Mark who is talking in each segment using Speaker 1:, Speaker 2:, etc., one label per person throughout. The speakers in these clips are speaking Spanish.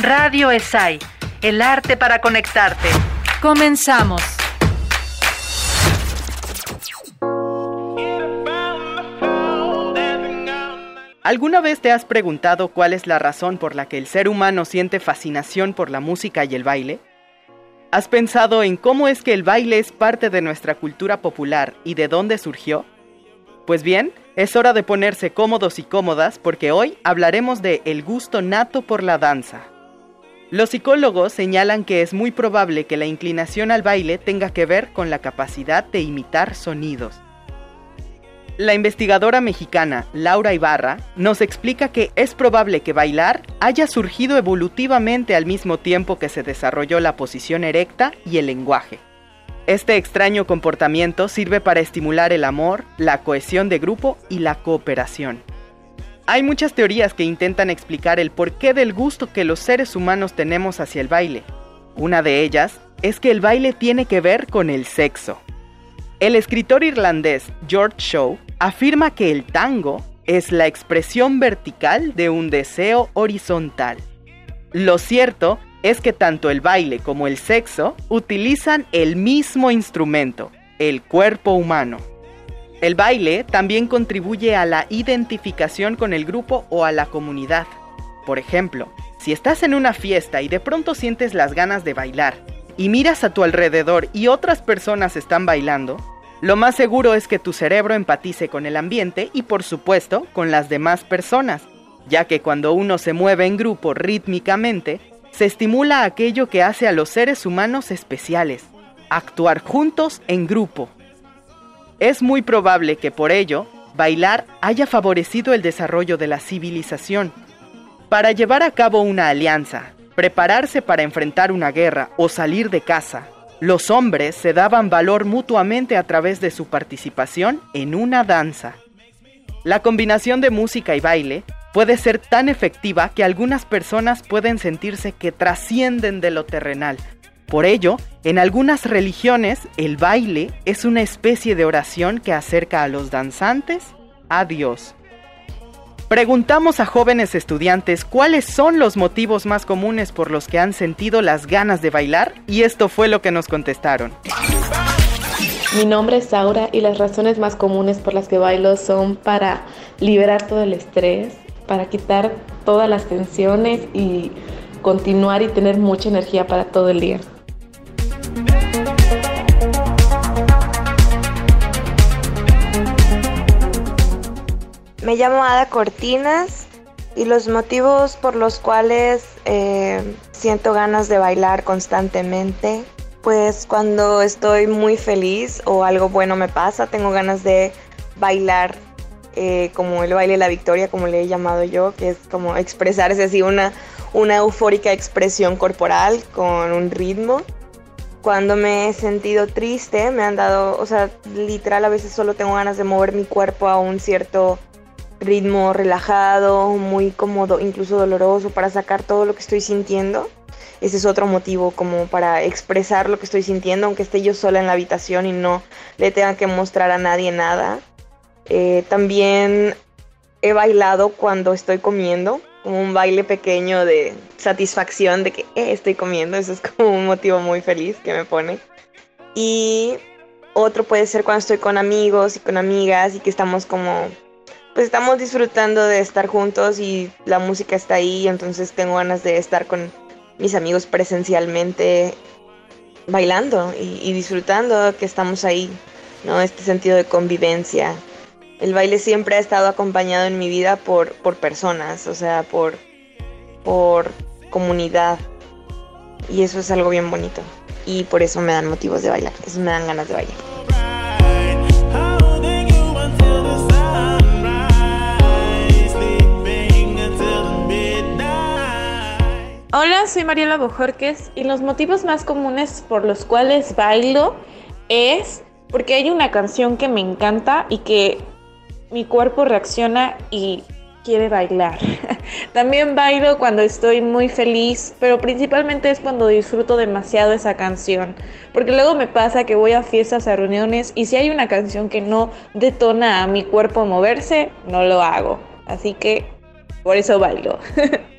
Speaker 1: Radio ESAI, el arte para conectarte. Comenzamos.
Speaker 2: ¿Alguna vez te has preguntado cuál es la razón por la que el ser humano siente fascinación por la música y el baile? ¿Has pensado en cómo es que el baile es parte de nuestra cultura popular y de dónde surgió? Pues bien, es hora de ponerse cómodos y cómodas porque hoy hablaremos de el gusto nato por la danza. Los psicólogos señalan que es muy probable que la inclinación al baile tenga que ver con la capacidad de imitar sonidos. La investigadora mexicana Laura Ibarra nos explica que es probable que bailar haya surgido evolutivamente al mismo tiempo que se desarrolló la posición erecta y el lenguaje. Este extraño comportamiento sirve para estimular el amor, la cohesión de grupo y la cooperación. Hay muchas teorías que intentan explicar el porqué del gusto que los seres humanos tenemos hacia el baile. Una de ellas es que el baile tiene que ver con el sexo. El escritor irlandés George Shaw afirma que el tango es la expresión vertical de un deseo horizontal. Lo cierto es que tanto el baile como el sexo utilizan el mismo instrumento, el cuerpo humano. El baile también contribuye a la identificación con el grupo o a la comunidad. Por ejemplo, si estás en una fiesta y de pronto sientes las ganas de bailar y miras a tu alrededor y otras personas están bailando, lo más seguro es que tu cerebro empatice con el ambiente y por supuesto con las demás personas, ya que cuando uno se mueve en grupo rítmicamente, se estimula aquello que hace a los seres humanos especiales, actuar juntos en grupo. Es muy probable que por ello, bailar haya favorecido el desarrollo de la civilización. Para llevar a cabo una alianza, prepararse para enfrentar una guerra o salir de casa, los hombres se daban valor mutuamente a través de su participación en una danza. La combinación de música y baile puede ser tan efectiva que algunas personas pueden sentirse que trascienden de lo terrenal. Por ello, en algunas religiones, el baile es una especie de oración que acerca a los danzantes a Dios. Preguntamos a jóvenes estudiantes cuáles son los motivos más comunes por los que han sentido las ganas de bailar y esto fue lo que nos contestaron.
Speaker 3: Mi nombre es Saura y las razones más comunes por las que bailo son para liberar todo el estrés, para quitar todas las tensiones y continuar y tener mucha energía para todo el día.
Speaker 4: Me llamo Ada Cortinas y los motivos por los cuales eh, siento ganas de bailar constantemente, pues cuando estoy muy feliz o algo bueno me pasa, tengo ganas de bailar eh, como el baile de la victoria, como le he llamado yo, que es como expresarse así una, una eufórica expresión corporal con un ritmo. Cuando me he sentido triste, me han dado, o sea, literal a veces solo tengo ganas de mover mi cuerpo a un cierto ritmo relajado, muy cómodo, incluso doloroso para sacar todo lo que estoy sintiendo. Ese es otro motivo como para expresar lo que estoy sintiendo, aunque esté yo sola en la habitación y no le tenga que mostrar a nadie nada. Eh, también he bailado cuando estoy comiendo, como un baile pequeño de satisfacción de que eh, estoy comiendo. Eso es como un motivo muy feliz que me pone. Y otro puede ser cuando estoy con amigos y con amigas y que estamos como pues estamos disfrutando de estar juntos y la música está ahí, entonces tengo ganas de estar con mis amigos presencialmente bailando y, disfrutando que estamos ahí, ¿no? Este sentido de convivencia. El baile siempre ha estado acompañado en mi vida por, por personas, o sea, por, por comunidad. Y eso es algo bien bonito. Y por eso me dan motivos de bailar, eso me dan ganas de bailar.
Speaker 3: Hola, soy Mariela Bojorques y los motivos más comunes por los cuales bailo es porque hay una canción que me encanta y que mi cuerpo reacciona y quiere bailar. También bailo cuando estoy muy feliz, pero principalmente es cuando disfruto demasiado esa canción. Porque luego me pasa que voy a fiestas, a reuniones y si hay una canción que no detona a mi cuerpo moverse, no lo hago. Así que por eso bailo.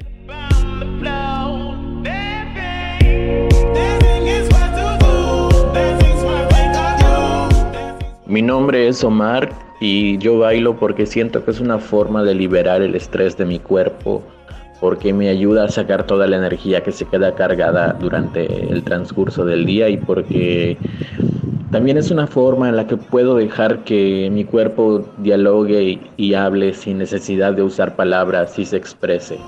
Speaker 5: Mi nombre es Omar y yo bailo porque siento que es una forma de liberar el estrés de mi cuerpo, porque me ayuda a sacar toda la energía que se queda cargada durante el transcurso del día y porque también es una forma en la que puedo dejar que mi cuerpo dialogue y, hable sin necesidad de usar palabras y se exprese.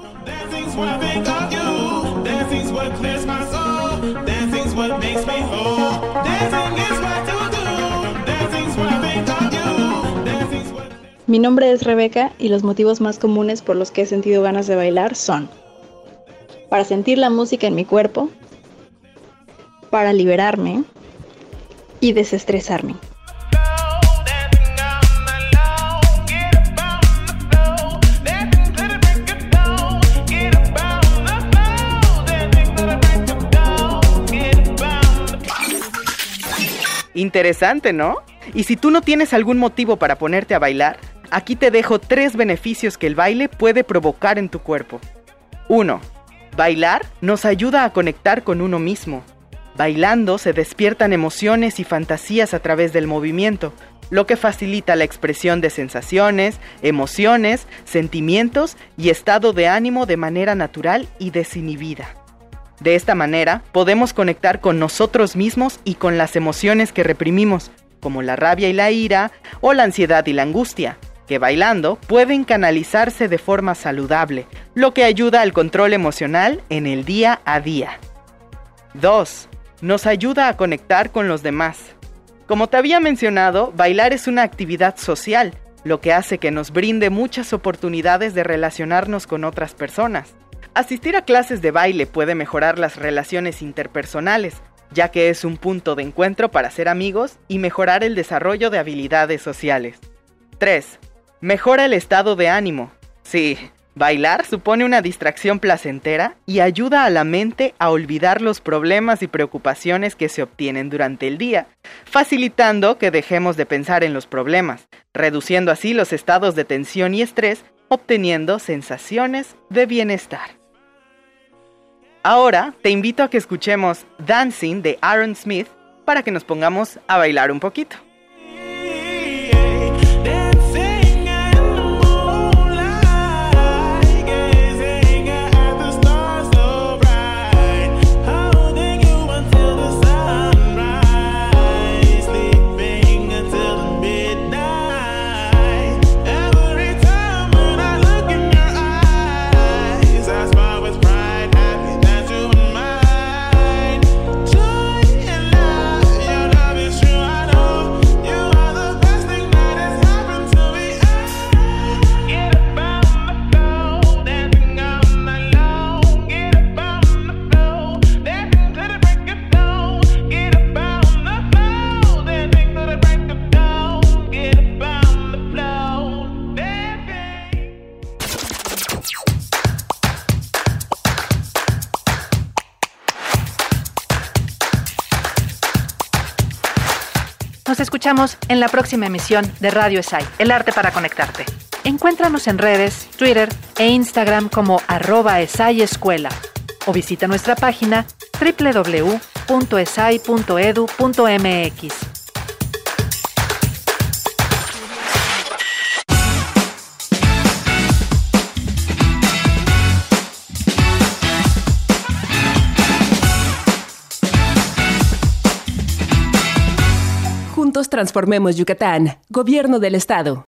Speaker 6: Mi nombre es Rebeca y los motivos más comunes por los que he sentido ganas de bailar son para sentir la música en mi cuerpo, para liberarme y desestresarme.
Speaker 2: Interesante, ¿no? Y si tú no tienes algún motivo para ponerte a bailar, Aquí te dejo tres beneficios que el baile puede provocar en tu cuerpo. 1. Bailar nos ayuda a conectar con uno mismo. Bailando se despiertan emociones y fantasías a través del movimiento, lo que facilita la expresión de sensaciones, emociones, sentimientos y estado de ánimo de manera natural y desinhibida. De esta manera podemos conectar con nosotros mismos y con las emociones que reprimimos, como la rabia y la ira o la ansiedad y la angustia que bailando pueden canalizarse de forma saludable, lo que ayuda al control emocional en el día a día. 2. Nos ayuda a conectar con los demás. Como te había mencionado, bailar es una actividad social, lo que hace que nos brinde muchas oportunidades de relacionarnos con otras personas. Asistir a clases de baile puede mejorar las relaciones interpersonales, ya que es un punto de encuentro para ser amigos y mejorar el desarrollo de habilidades sociales. 3. Mejora el estado de ánimo. Sí, bailar supone una distracción placentera y ayuda a la mente a olvidar los problemas y preocupaciones que se obtienen durante el día, facilitando que dejemos de pensar en los problemas, reduciendo así los estados de tensión y estrés, obteniendo sensaciones de bienestar. Ahora te invito a que escuchemos Dancing de Aaron Smith para que nos pongamos a bailar un poquito.
Speaker 1: Nos escuchamos en la próxima emisión de Radio ESAI, El Arte para Conectarte. Encuéntranos en redes, Twitter e Instagram como arroba ESAI Escuela o visita nuestra página www.esai.edu.mx.
Speaker 7: transformemos Yucatán. Gobierno del Estado.